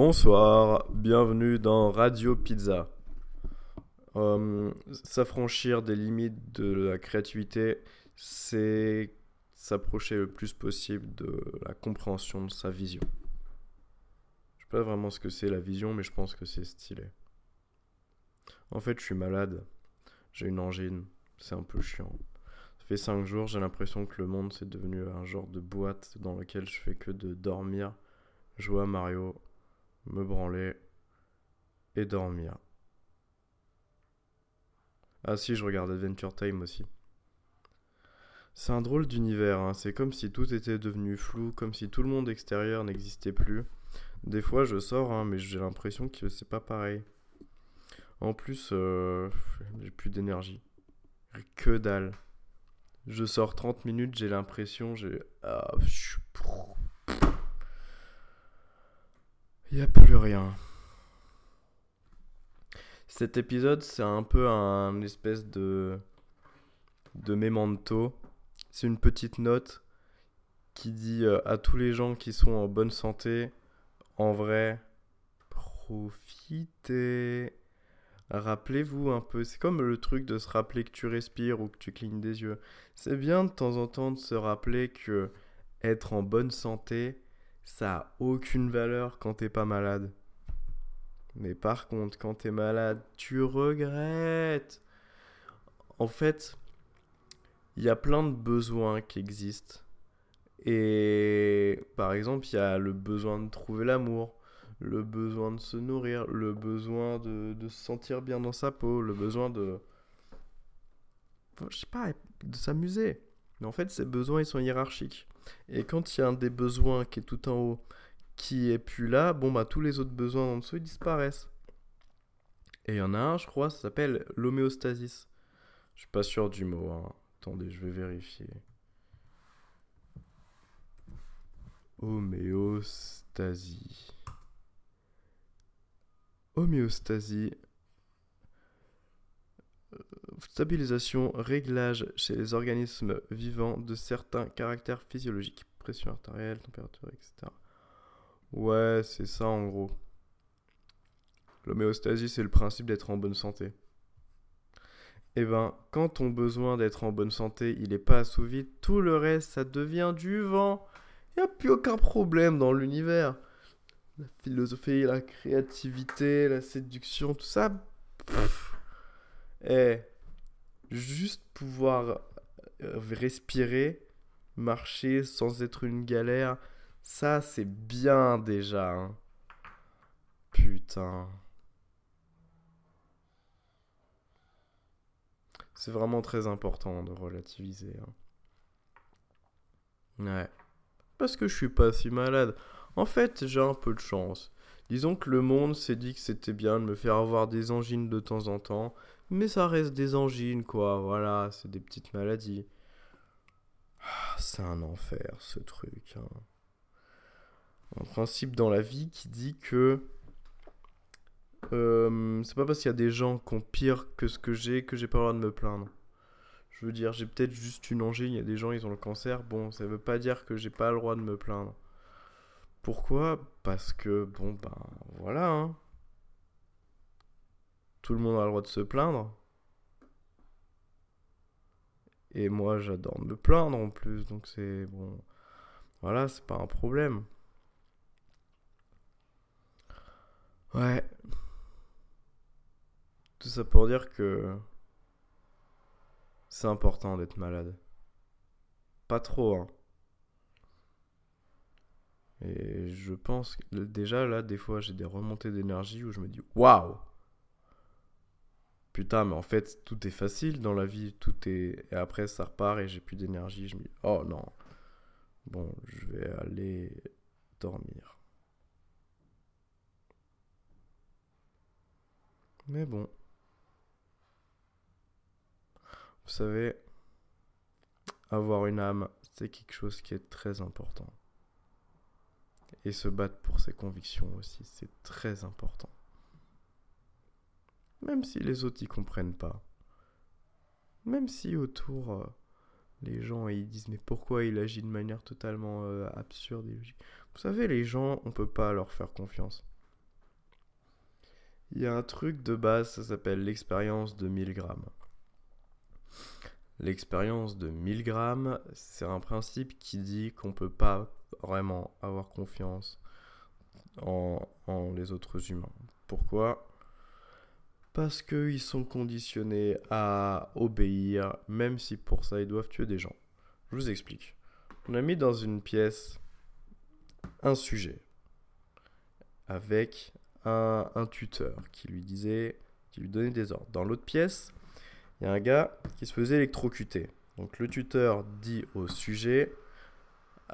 Bonsoir, bienvenue dans Radio Pizza. Euh, s'affranchir des limites de la créativité, c'est s'approcher le plus possible de la compréhension de sa vision. Je sais pas vraiment ce que c'est la vision, mais je pense que c'est stylé. En fait, je suis malade. J'ai une angine. C'est un peu chiant. Ça fait 5 jours, j'ai l'impression que le monde c'est devenu un genre de boîte dans lequel je fais que de dormir, jouer à Mario, me branler et dormir. Ah si, je regarde Adventure Time aussi. C'est un drôle d'univers, hein. c'est comme si tout était devenu flou, comme si tout le monde extérieur n'existait plus. Des fois je sors, hein, mais j'ai l'impression que c'est pas pareil. En plus, euh, j'ai plus d'énergie. Que dalle. Je sors 30 minutes, j'ai l'impression, j'ai... Ah, il n'y a plus rien. Cet épisode, c'est un peu un espèce de de memento. C'est une petite note qui dit euh, à tous les gens qui sont en bonne santé, en vrai, profitez. Rappelez-vous un peu, c'est comme le truc de se rappeler que tu respires ou que tu clignes des yeux. C'est bien de temps en temps de se rappeler que être en bonne santé, ça a aucune valeur quand t'es pas malade. Mais par contre, quand t'es malade, tu regrettes. En fait, il y a plein de besoins qui existent. Et par exemple, il y a le besoin de trouver l'amour, le besoin de se nourrir, le besoin de, se sentir bien dans sa peau, le besoin de... Je sais pas, de s'amuser. Mais en fait, ces besoins, ils sont hiérarchiques. Et quand il y a un des besoins qui est tout en haut, qui est plus là, bon, bah, tous les autres besoins en dessous, ils disparaissent. Et il y en a un, je crois, ça s'appelle l'homéostasis. Je suis pas sûr du mot. Hein. Attendez, je vais vérifier. Homéostasie homéostasie, stabilisation, réglage chez les organismes vivants de certains caractères physiologiques, pression artérielle, température, etc. Ouais, c'est ça en gros. L'homéostasie, c'est le principe d'être en bonne santé. Eh ben, quand ton besoin d'être en bonne santé, il n'est pas assouvi, tout le reste, ça devient du vent. Il n'y a plus aucun problème dans l'univers la philosophie, la créativité, la séduction, tout ça. Eh, juste pouvoir euh, respirer, marcher sans être une galère, ça c'est bien déjà. Hein. Putain. C'est vraiment très important de relativiser. Hein. Ouais. Parce que je suis pas si malade. En fait, j'ai un peu de chance. Disons que le monde s'est dit que c'était bien de me faire avoir des angines de temps en temps, mais ça reste des angines, quoi. Voilà, c'est des petites maladies. Ah, c'est un enfer, ce truc. Hein. Un principe dans la vie qui dit que euh, c'est pas parce qu'il y a des gens qui ont pire que ce que j'ai que j'ai pas le droit de me plaindre. Je veux dire, j'ai peut-être juste une angine, il y a des gens, ils ont le cancer. Bon, ça veut pas dire que j'ai pas le droit de me plaindre. Pourquoi? Parce que, bon, ben voilà. Hein. Tout le monde a le droit de se plaindre. Et moi, j'adore me plaindre en plus. Donc c'est bon. Voilà, c'est pas un problème. Ouais. Tout ça pour dire que c'est important d'être malade. Pas trop, hein. Et je pense que déjà là, des fois, j'ai des remontées d'énergie où je me dis waouh! Putain, mais en fait, tout est facile dans la vie, tout est. Et après, ça repart et j'ai plus d'énergie. Je me dis oh non, bon, je vais aller dormir. Mais bon. Vous savez, avoir une âme, c'est quelque chose qui est très important. Et se battre pour ses convictions aussi, c'est très important. Même si les autres y comprennent pas. Même si autour, euh, les gens ils disent mais pourquoi il agit de manière totalement euh, absurde et logique? Vous savez, les gens, on peut pas leur faire confiance. il y a un truc de base, ça s'appelle l'expérience de 1000 grammes. L'expérience de 1000 grammes, c'est un principe qui dit qu'on ne peut pas vraiment avoir confiance en, les autres humains. Pourquoi? Parce qu'ils sont conditionnés à obéir, même si pour ça ils doivent tuer des gens. Je vous explique. On a mis dans une pièce un sujet avec un, un tuteur qui lui disait, qui lui donnait des ordres. Dans l'autre pièce, il y a un gars qui se faisait électrocuter. Donc le tuteur dit au sujet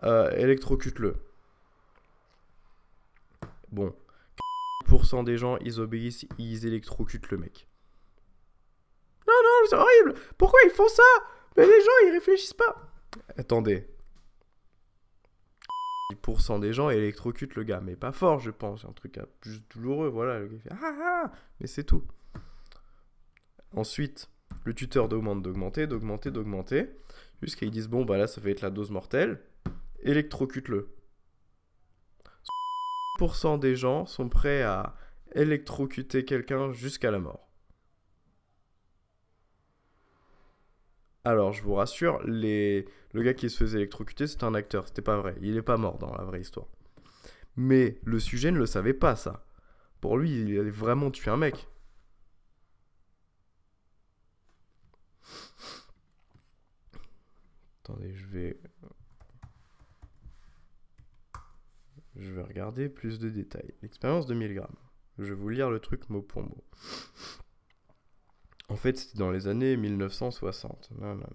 euh, électrocute-le. Bon, 10% des gens ils obéissent, ils électrocutent le mec. Non, non, c'est horrible Pourquoi ils font ça? Mais les gens ils réfléchissent pas Attendez. 10% des gens électrocutent le gars, mais pas fort, je pense. Un truc juste douloureux, voilà. Le fait ah ah, mais c'est tout. Ensuite, le tuteur demande d'augmenter, d'augmenter, d'augmenter, jusqu'à ils disent bon bah là ça va être la dose mortelle, électrocute-le. 100% des gens sont prêts à électrocuter quelqu'un jusqu'à la mort. Alors, je vous rassure, le gars qui se faisait électrocuter, c'est un acteur, c'était pas vrai. Il est pas mort dans la vraie histoire. Mais le sujet ne le savait pas, ça. Pour lui, il avait vraiment tué un mec. Attendez, je vais. Je vais regarder plus de détails. L'expérience de 1000 grammes. Je vais vous lire le truc mot pour mot. En fait, c'était dans les années 1960. Non, non,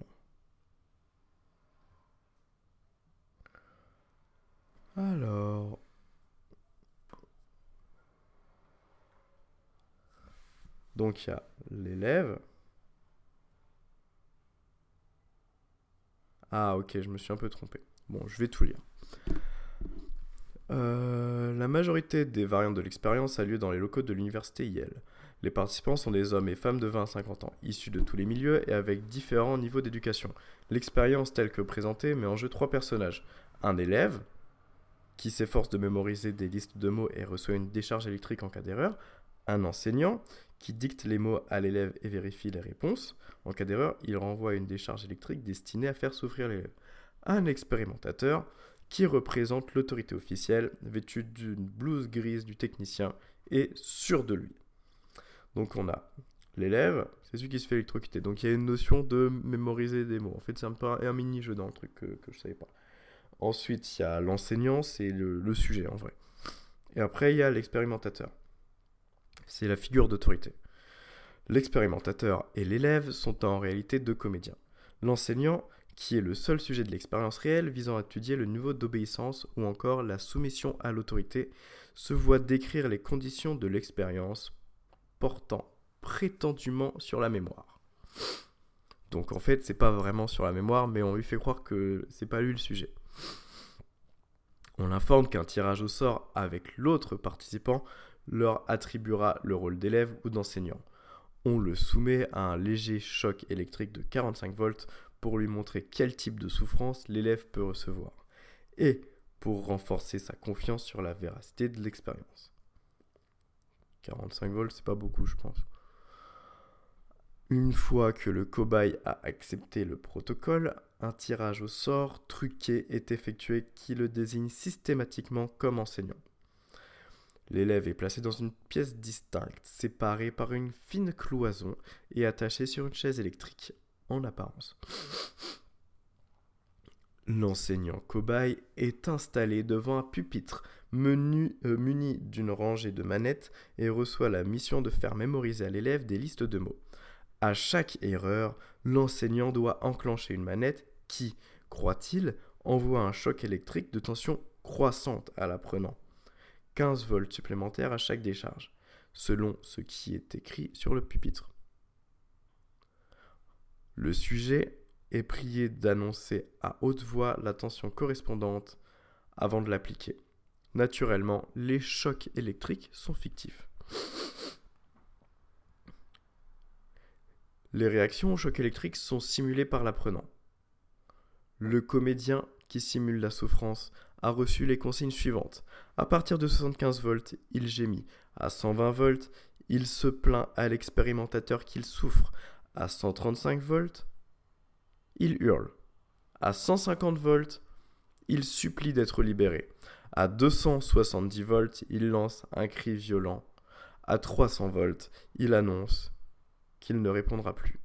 non. Alors. Donc il y a l'élève. Ah ok, je me suis un peu trompé. Bon, je vais tout lire. Euh, la majorité des variantes de l'expérience a lieu dans les locaux de l'université Yale. Les participants sont des hommes et femmes de 20 à 50 ans, issus de tous les milieux et avec différents niveaux d'éducation. L'expérience telle que présentée met en jeu trois personnages. Un élève, qui s'efforce de mémoriser des listes de mots et reçoit une décharge électrique en cas d'erreur. Un enseignant, qui dicte les mots à l'élève et vérifie les réponses. En cas d'erreur, il renvoie une décharge électrique destinée à faire souffrir l'élève. Un expérimentateur, qui représente l'autorité officielle, vêtu d'une blouse grise du technicien et sûr de lui. Donc on a l'élève, c'est celui qui se fait électrocuter. Donc il y a une notion de mémoriser des mots. En fait, c'est un mini-jeu dans le truc que, je ne savais pas. Ensuite, il y a l'enseignant, c'est le, sujet en vrai. Et après, il y a l'expérimentateur. C'est la figure d'autorité. L'expérimentateur et l'élève sont en réalité deux comédiens. L'enseignant, qui est le seul sujet de l'expérience réelle visant à étudier le niveau d'obéissance ou encore la soumission à l'autorité, se voit décrire les conditions de l'expérience portant prétendument sur la mémoire. Donc en fait, c'est pas vraiment sur la mémoire, mais on lui fait croire que c'est pas lui le sujet. On l'informe qu'un tirage au sort avec l'autre participant leur attribuera le rôle d'élève ou d'enseignant. On le soumet à un léger choc électrique de 45 volts pour lui montrer quel type de souffrance l'élève peut recevoir et pour renforcer sa confiance sur la véracité de l'expérience. 45 volts, c'est pas beaucoup, je pense. Une fois que le cobaye a accepté le protocole, un tirage au sort truqué est effectué qui le désigne systématiquement comme enseignant. L'élève est placé dans une pièce distincte, séparée par une fine cloison et attaché sur une chaise électrique, en apparence. L'enseignant cobaye est installé devant un pupitre euh, muni d'une rangée de manettes et reçoit la mission de faire mémoriser à l'élève des listes de mots. À chaque erreur, l'enseignant doit enclencher une manette qui, croit-il, envoie un choc électrique de tension croissante à l'apprenant. 15 volts supplémentaires à chaque décharge, selon ce qui est écrit sur le pupitre. Le sujet est prié d'annoncer à haute voix la tension correspondante avant de l'appliquer. Naturellement, les chocs électriques sont fictifs. Les réactions aux chocs électriques sont simulées par l'apprenant. Le comédien qui simule la souffrance a reçu les consignes suivantes. À partir de 75 volts, il gémit. À 120 volts, il se plaint à l'expérimentateur qu'il souffre à 135 volts, il hurle. À 150 volts, il supplie d'être libéré. À 270 volts, il lance un cri violent. À 300 volts, il annonce qu'il ne répondra plus.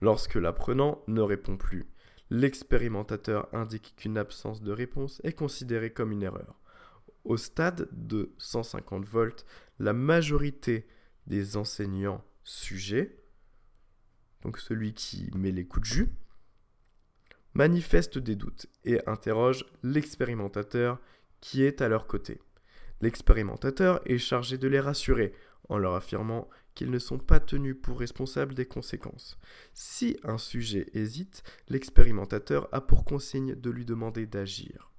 Lorsque l'apprenant ne répond plus, l'expérimentateur indique qu'une absence de réponse est considérée comme une erreur. Au stade de 150 volts, la majorité des enseignants sujets, donc celui qui met les coups de jus, manifestent des doutes et interrogent l'expérimentateur qui est à leur côté. L'expérimentateur est chargé de les rassurer en leur affirmant qu'ils ne sont pas tenus pour responsables des conséquences. Si un sujet hésite, l'expérimentateur a pour consigne de lui demander d'agir.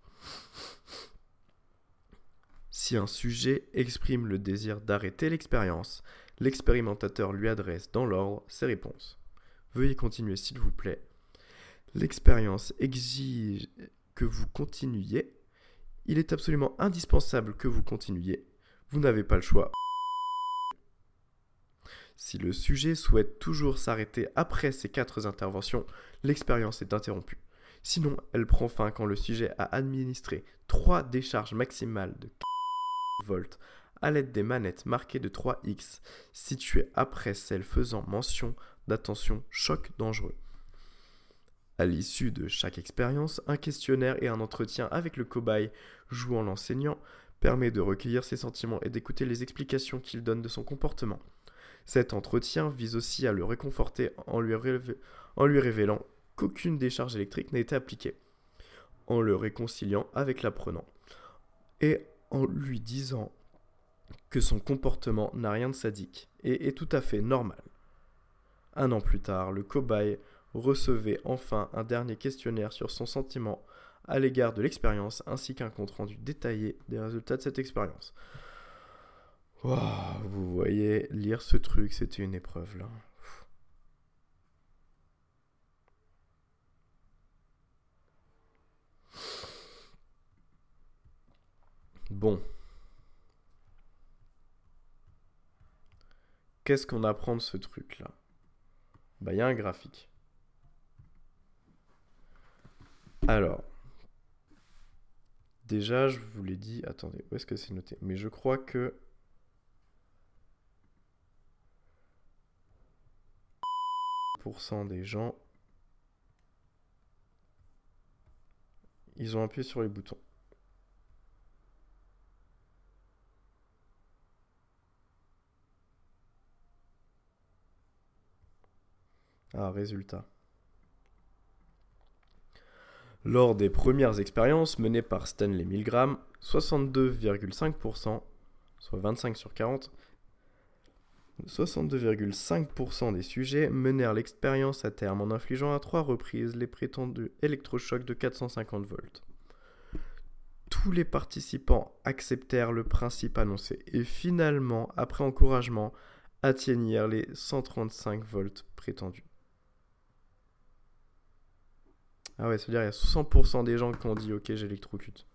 Si un sujet exprime le désir d'arrêter l'expérience, l'expérimentateur lui adresse dans l'ordre ses réponses. Veuillez continuer s'il vous plaît. L'expérience exige que vous continuiez. Il est absolument indispensable que vous continuiez. Vous n'avez pas le choix. Si le sujet souhaite toujours s'arrêter après ces quatre interventions, l'expérience est interrompue. Sinon, elle prend fin quand le sujet a administré trois décharges maximales de volts à l'aide des manettes marquées de 3X situées après celles faisant mention d'attention choc dangereux. À l'issue de chaque expérience, un questionnaire et un entretien avec le cobaye jouant l'enseignant permet de recueillir ses sentiments et d'écouter les explications qu'il donne de son comportement. Cet entretien vise aussi à le réconforter en lui, révélant qu'aucune décharge électrique n'a été appliquée, en le réconciliant avec l'apprenant, et en lui disant que son comportement n'a rien de sadique et est tout à fait normal. Un an plus tard, le cobaye recevait enfin un dernier questionnaire sur son sentiment à l'égard de l'expérience ainsi qu'un compte-rendu détaillé des résultats de cette expérience vous voyez, lire ce truc, c'était une épreuve là. Bon. Qu'est-ce qu'on apprend de ce truc là Bah, il y a un graphique. Alors. Déjà, je vous l'ai dit. Attendez, où est-ce que c'est noté? Mais je crois que des gens, ils ont appuyé sur les boutons. Ah, résultat. Lors des premières expériences menées par Stanley Milgram, 62,5%, soit 25 sur 40, 62,5% des sujets menèrent l'expérience à terme en infligeant à trois reprises les prétendus électrochocs de 450 volts. Tous les participants acceptèrent le principe annoncé et finalement, après encouragement, atteignirent les 135 volts prétendus. Ah ouais, c'est-à-dire il y a 60% des gens qui ont dit ok j'électrocute.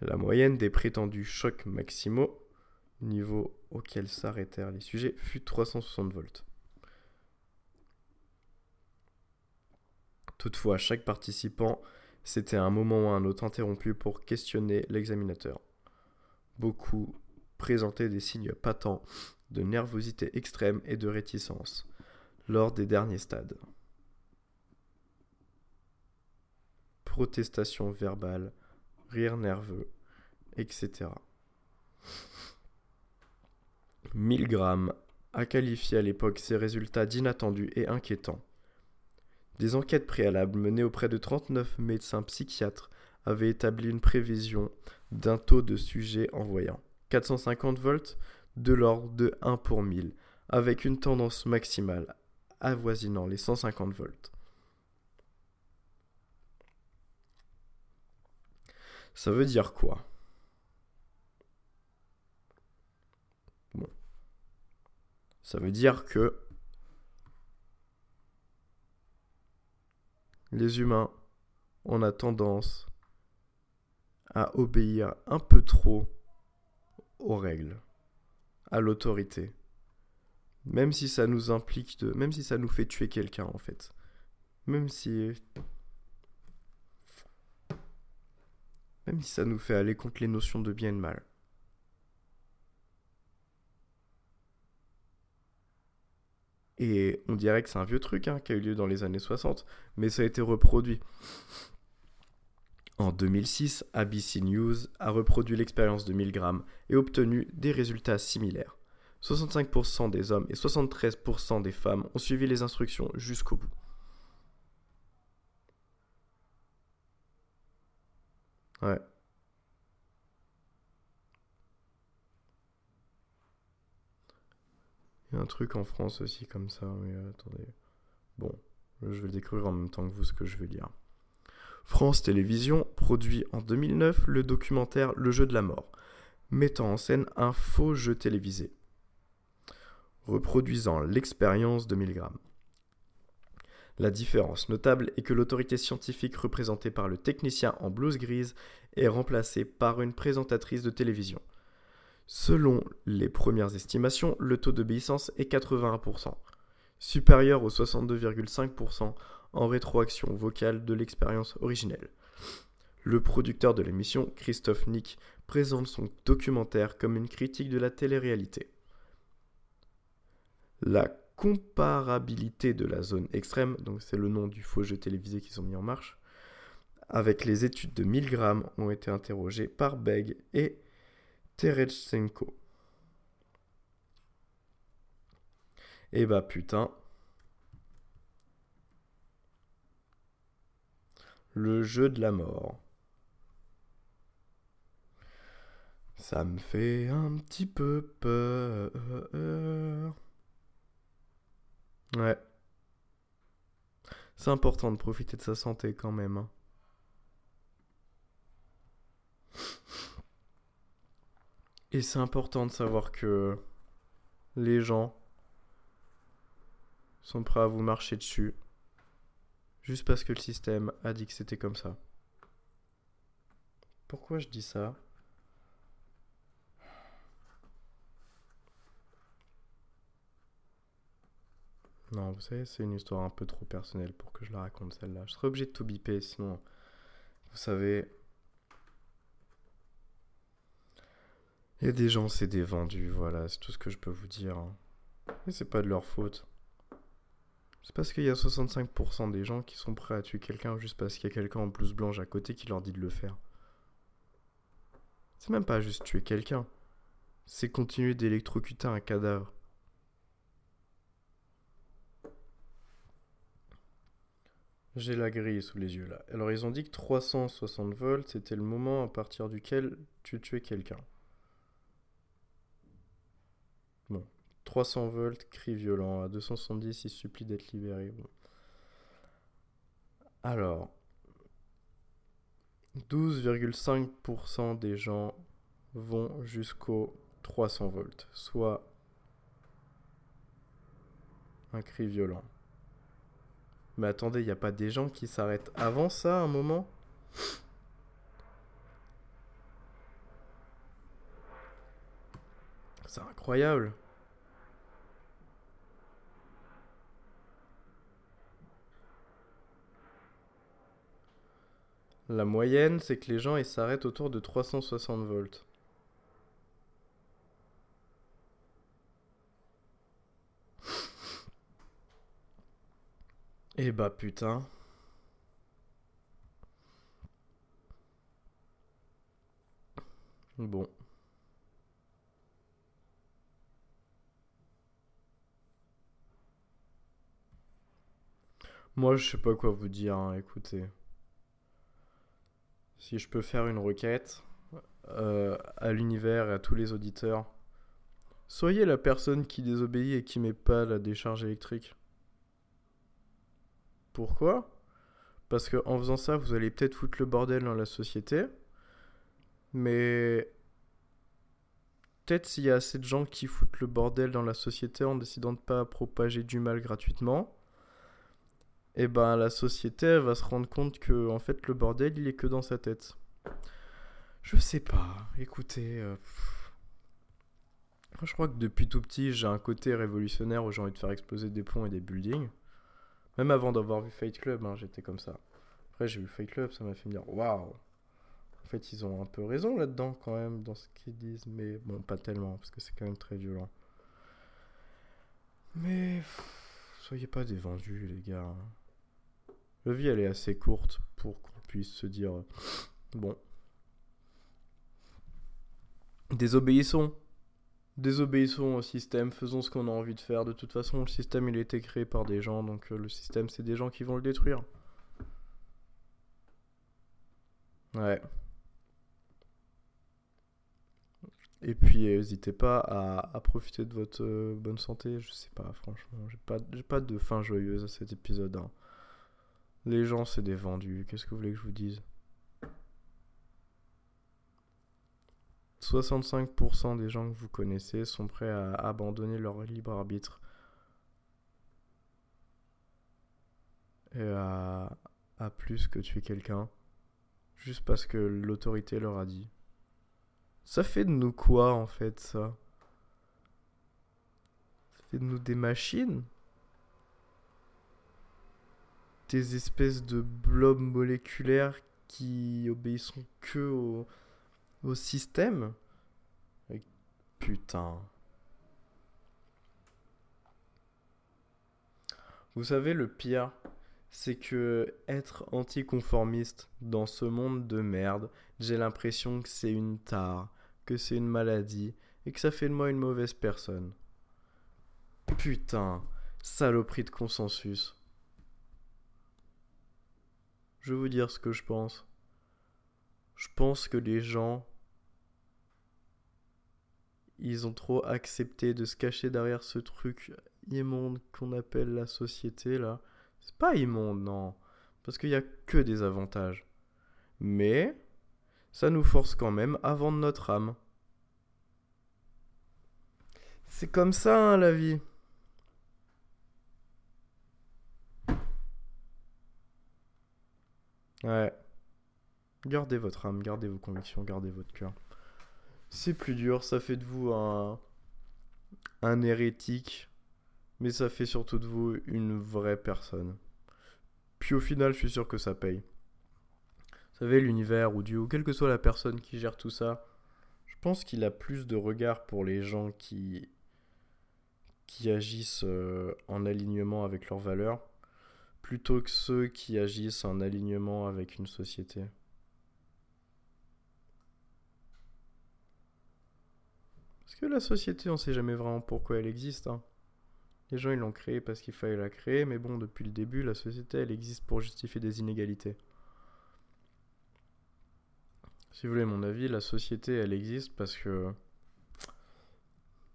La moyenne des prétendus chocs maximaux, niveau auquel s'arrêtèrent les sujets, fut 360 volts. Toutefois, chaque participant s'était à un moment ou un autre interrompu pour questionner l'examinateur. Beaucoup présentaient des signes patents de nervosité extrême et de réticence lors des derniers stades. Protestation verbale, rire nerveux, etc. Milgram a qualifié à l'époque ces résultats d'inattendus et inquiétants. Des enquêtes préalables menées auprès de 39 médecins psychiatres avaient établi une prévision d'un taux de sujets envoyant 450 volts de l'ordre de 1 pour 1000, avec une tendance maximale avoisinant les 150 volts. Ça veut dire quoi? Bon. Ça veut dire que les humains, on a tendance à obéir un peu trop aux règles, à l'autorité. Même si ça nous implique de. Même si ça nous fait tuer quelqu'un, en fait. Même si. Même si ça nous fait aller contre les notions de bien et de mal. Et on dirait que c'est un vieux truc hein, qui a eu lieu dans les années 60, mais ça a été reproduit. En 2006, ABC News a reproduit l'expérience de Milgram et obtenu des résultats similaires. 65% des hommes et 73% des femmes ont suivi les instructions jusqu'au bout. Ouais. Il y a un truc en France aussi comme ça, mais euh, attendez. Bon, je vais le découvrir en même temps que vous ce que je vais lire. France Télévisions produit en 2009 le documentaire Le jeu de la mort, mettant en scène un faux jeu télévisé, reproduisant l'expérience de Milgram. La différence notable est que l'autorité scientifique représentée par le technicien en blouse grise est remplacée par une présentatrice de télévision. Selon les premières estimations, le taux d'obéissance est 81%, supérieur aux 62,5% en rétroaction vocale de l'expérience originelle. Le producteur de l'émission, Christophe Nick, présente son documentaire comme une critique de la télé-réalité. La comparabilité de la zone extrême, donc c'est le nom du faux jeu télévisé qu'ils ont mis en marche, avec les études de Milgram ont été interrogées par Beg et Terechenko. Et eh bah putain. Le jeu de la mort. Ça me fait un petit peu peur. Ouais. C'est important de profiter de sa santé quand même. Hein. Et c'est important de savoir que les gens sont prêts à vous marcher dessus juste parce que le système a dit que c'était comme ça. Pourquoi je dis ça? Non, vous savez, c'est une histoire un peu trop personnelle pour que je la raconte celle-là. Je serais obligé de tout biper, sinon, vous savez, Il y a des gens, c'est des vendus, voilà, c'est tout ce que je peux vous dire. Hein. Mais c'est pas de leur faute. C'est parce qu'il y a 65% des gens qui sont prêts à tuer quelqu'un juste parce qu'il y a quelqu'un en blouse blanche à côté qui leur dit de le faire. C'est même pas juste tuer quelqu'un. C'est continuer d'électrocuter un cadavre. J'ai la grille sous les yeux là. Alors ils ont dit que 360 volts c'était le moment à partir duquel tu tuais quelqu'un. 300 volts, cri violent. À 270, il supplie d'être libéré. Alors, 12,5% des gens vont jusqu'au 300 volts, soit un cri violent. Mais attendez, il n'y a pas des gens qui s'arrêtent avant ça un moment? C'est incroyable. La moyenne, c'est que les gens ils s'arrêtent autour de 360 volts. Eh bah putain. Bon. Moi, je sais pas quoi vous dire, hein, écoutez si je peux faire une requête euh, à l'univers et à tous les auditeurs, soyez la personne qui désobéit et qui met pas la décharge électrique. Pourquoi? Parce que en faisant ça, vous allez peut-être foutre le bordel dans la société, mais peut-être s'il y a assez de gens qui foutent le bordel dans la société en décidant de pas propager du mal gratuitement, eh ben la société va se rendre compte que en fait le bordel il est que dans sa tête. Je sais pas, écoutez, euh, Je crois que depuis tout petit, j'ai un côté révolutionnaire où j'ai envie de faire exploser des ponts et des buildings. Même avant d'avoir vu Fight Club, hein, j'étais comme ça. Après, j'ai vu Fight Club, ça m'a fait me dire waouh! En fait, ils ont un peu raison là-dedans, quand même, dans ce qu'ils disent. Mais bon, pas tellement, parce que c'est quand même très violent. Mais. soyez pas des vendus, les gars. La vie, elle est assez courte pour qu'on puisse se dire bon. Désobéissons. Désobéissons au système, faisons ce qu'on a envie de faire. De toute façon, le système, il a été créé par des gens, donc euh, le système, c'est des gens qui vont le détruire. Ouais. Et puis, n'hésitez pas à, profiter de votre euh, bonne santé. Je sais pas, franchement, j'ai pas, pas de fin joyeuse à cet épisode. Hein. Les gens, c'est des vendus. Qu'est-ce que vous voulez que je vous dise? 65% des gens que vous connaissez sont prêts à abandonner leur libre arbitre et à, plus que tuer quelqu'un juste parce que l'autorité leur a dit. Ça fait de nous quoi en fait ça? Ça fait de nous des machines? Des espèces de blobs moléculaires qui obéissent que au, au système Putain. Vous savez, le pire, c'est que être anticonformiste dans ce monde de merde, j'ai l'impression que c'est une tare, que c'est une maladie et que ça fait de moi une mauvaise personne. Putain, saloperie de consensus. Je vais vous dire ce que je pense. Je pense que les gens ils ont trop accepté de se cacher derrière ce truc immonde qu'on appelle la société là. C'est pas immonde, non. Parce qu'il n'y a que des avantages. Mais ça nous force quand même à vendre notre âme. C'est comme ça, hein, la vie. Ouais. Gardez votre âme, gardez vos convictions, gardez votre cœur. C'est plus dur, ça fait de vous un, hérétique, mais ça fait surtout de vous une vraie personne. Puis au final, je suis sûr que ça paye. Vous savez, l'univers ou Dieu, ou quelle que soit la personne qui gère tout ça, je pense qu'il a plus de regard pour les gens qui, qui agissent euh, en alignement avec leurs valeurs, plutôt que ceux qui agissent en alignement avec une société. Que la société, on sait jamais vraiment pourquoi elle existe. Hein. Les gens, ils l'ont créée parce qu'il fallait la créer, mais bon, depuis le début, la société, elle existe pour justifier des inégalités. Si vous voulez mon avis, la société, elle existe parce que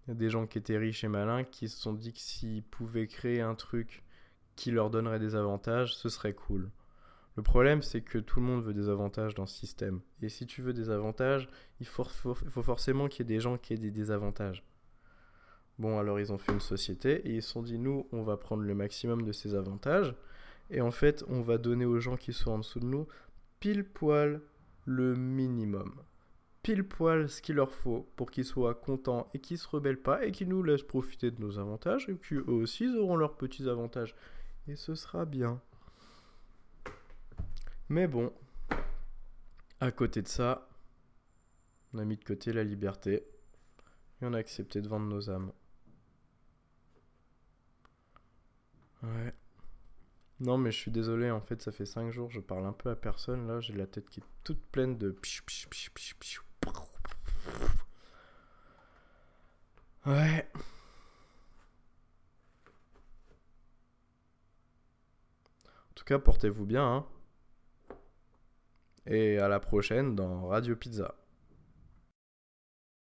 y a des gens qui étaient riches et malins qui se sont dit que s'ils pouvaient créer un truc qui leur donnerait des avantages, ce serait cool. Le problème, c'est que tout le monde veut des avantages dans ce système. Et si tu veux des avantages, il faut, forcément qu'il y ait des gens qui aient des désavantages. Bon, alors ils ont fait une société et ils se sont dit, nous, on va prendre le maximum de ces avantages. Et en fait, on va donner aux gens qui sont en dessous de nous pile poil le minimum. Pile poil ce qu'il leur faut pour qu'ils soient contents et qu'ils se rebellent pas et qu'ils nous laissent profiter de nos avantages. Et puis eux aussi, ils auront leurs petits avantages. Et ce sera bien. Mais bon, à côté de ça, on a mis de côté la liberté et on a accepté de vendre nos âmes. Ouais. Non, mais je suis désolé, en fait, ça fait 5 jours, je parle un peu à personne. Là, j'ai la tête qui est toute pleine de. Ouais. En tout cas, portez-vous bien, hein. Et à la prochaine dans Radio Pizza.